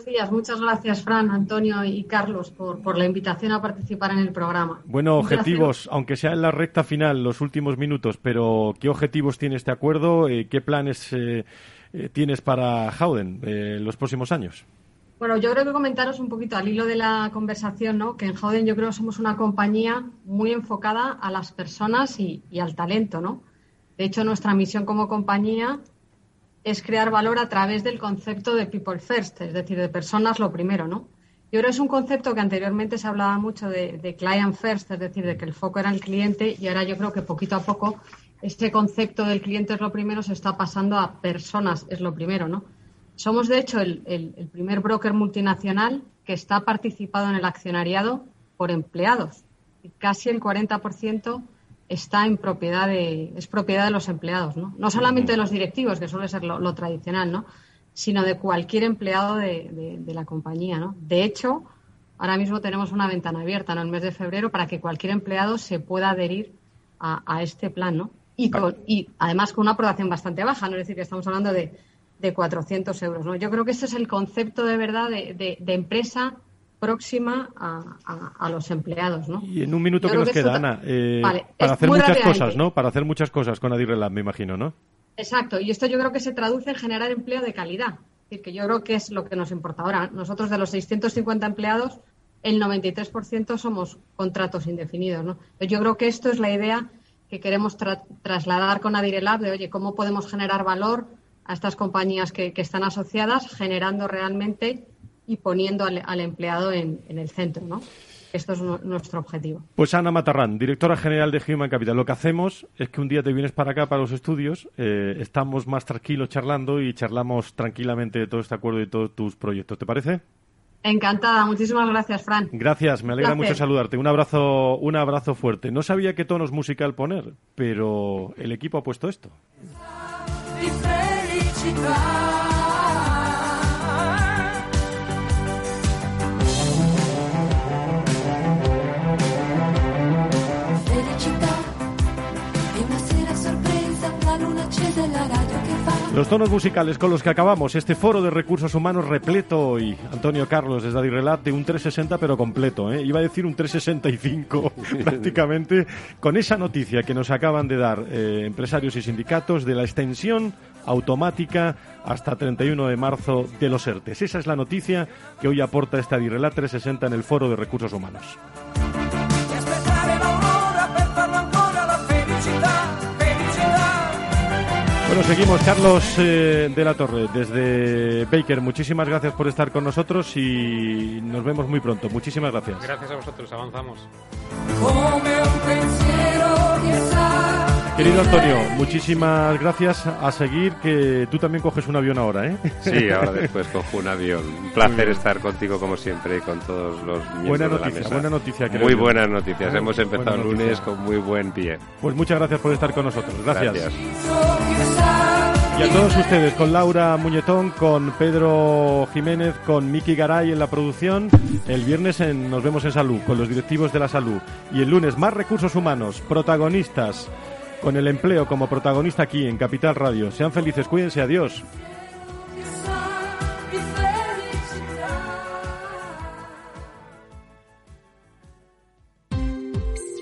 Buenos días, muchas gracias Fran, Antonio y Carlos por, por la invitación a participar en el programa. Bueno, objetivos, aunque sea en la recta final, los últimos minutos, pero ¿qué objetivos tiene este acuerdo? Eh, ¿Qué planes eh, eh, tienes para Howden en los próximos años? Bueno, yo creo que comentaros un poquito al hilo de la conversación, ¿no? que en Howden yo creo que somos una compañía muy enfocada a las personas y, y al talento, ¿no? De hecho, nuestra misión como compañía es crear valor a través del concepto de people first, es decir, de personas lo primero, ¿no? Yo creo que es un concepto que anteriormente se hablaba mucho de, client first, es decir, de que el foco era el cliente y ahora yo creo que poquito a poco este concepto del cliente es lo primero se está pasando a personas es lo primero, ¿no? Somos, de hecho, el, el, primer broker multinacional que está participado en el accionariado por empleados. Y casi el 40% está en propiedad de, es propiedad de los empleados, ¿no? No solamente de los directivos, que suele ser lo, tradicional, ¿no? Sino de cualquier empleado de, de, la compañía, ¿no? De hecho, ahora mismo tenemos una ventana abierta, en El mes de febrero para que cualquier empleado se pueda adherir a, a este plan, ¿no? Y, con, y además con una aprobación bastante baja, ¿no? Es decir, que estamos hablando de, de 400 euros, ¿no? Yo creo que ese es el concepto de verdad de, de empresa próxima a, los empleados, ¿no? Y en un minuto que nos queda, Ana, eh, para hacer muchas cosas, ¿no? Para hacer muchas cosas con Adirrelab, me imagino, ¿no? Exacto, y esto yo creo que se traduce en generar empleo de calidad. Es decir, que yo creo que es lo que nos importa ahora. Nosotros de los 650 empleados, el 93% somos contratos indefinidos, ¿no? Yo creo que esto es la idea que queremos trasladar con Adirelab de, oye, ¿cómo podemos generar valor a estas compañías que están asociadas, generando realmente y poniendo al, empleado en, el centro, ¿no? Esto es nuestro objetivo. Pues Ana Matarrán, directora general de Human Capital. Lo que hacemos es que un día te vienes para acá, para los estudios, eh, estamos más tranquilos charlando y charlamos tranquilamente de todo este acuerdo y todos tus proyectos. ¿Te parece? Encantada, muchísimas gracias, Fran. Gracias, me alegra mucho saludarte. Un abrazo, un abrazo fuerte. No sabía qué tonos musical poner, pero el equipo ha puesto esto. Los tonos musicales con los que acabamos este foro de recursos humanos repleto hoy, Antonio Carlos desde Adirrelat, de un 360 pero completo, ¿eh? iba a decir un 365 prácticamente, con esa noticia que nos acaban de dar eh, empresarios y sindicatos de la extensión automática hasta 31 de marzo de los ERTES. Esa es la noticia que hoy aporta este Adirrelat 360 en el foro de recursos humanos. Seguimos. Carlos eh, de la Torre, desde Baker. Muchísimas gracias por estar con nosotros y nos vemos muy pronto. Muchísimas gracias. Gracias a vosotros. Avanzamos. Querido Antonio, muchísimas gracias. A seguir, que tú también coges un avión ahora, ¿eh? Sí, ahora después cojo un avión. Un placer estar contigo, como siempre, y con todos los miembros buena noticia, de la mesa. Buena noticia, Muy buenas noticias. Hemos empezado el lunes con muy buen pie. Pues muchas gracias por estar con nosotros. gracias. Y a todos ustedes, con Laura Muñetón, con Pedro Jiménez, con Miki Garay en la producción. El viernes nos vemos en salud, con los directivos de la salud. Y el lunes, más recursos humanos, protagonistas, con el empleo como protagonista aquí en Capital Radio. Sean felices, cuídense, adiós.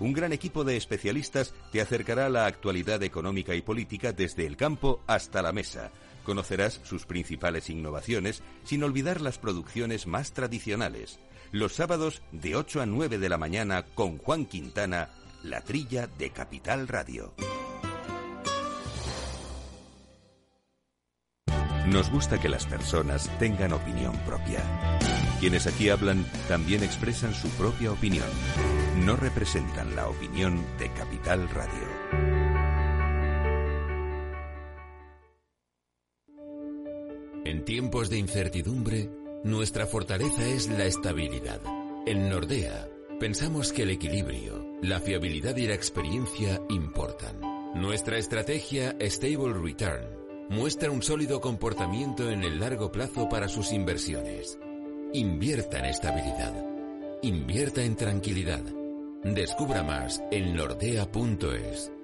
un gran equipo de especialistas te acercará a la actualidad económica y política desde el campo hasta la mesa. Conocerás sus principales innovaciones sin olvidar las producciones más tradicionales. Los sábados de 8 a 9 de la mañana con Juan Quintana La Trilla de Capital Radio. Nos gusta que las personas tengan opinión propia. Quienes aquí hablan también expresan su propia opinión. No representan la opinión de Capital Radio. En tiempos de incertidumbre, nuestra fortaleza es la estabilidad. En Nordea, pensamos que el equilibrio, la fiabilidad y la experiencia importan. Nuestra estrategia Stable Return muestra un sólido comportamiento en el largo plazo para sus inversiones. Invierta en estabilidad. Invierta en tranquilidad. Descubra más en nordea.es.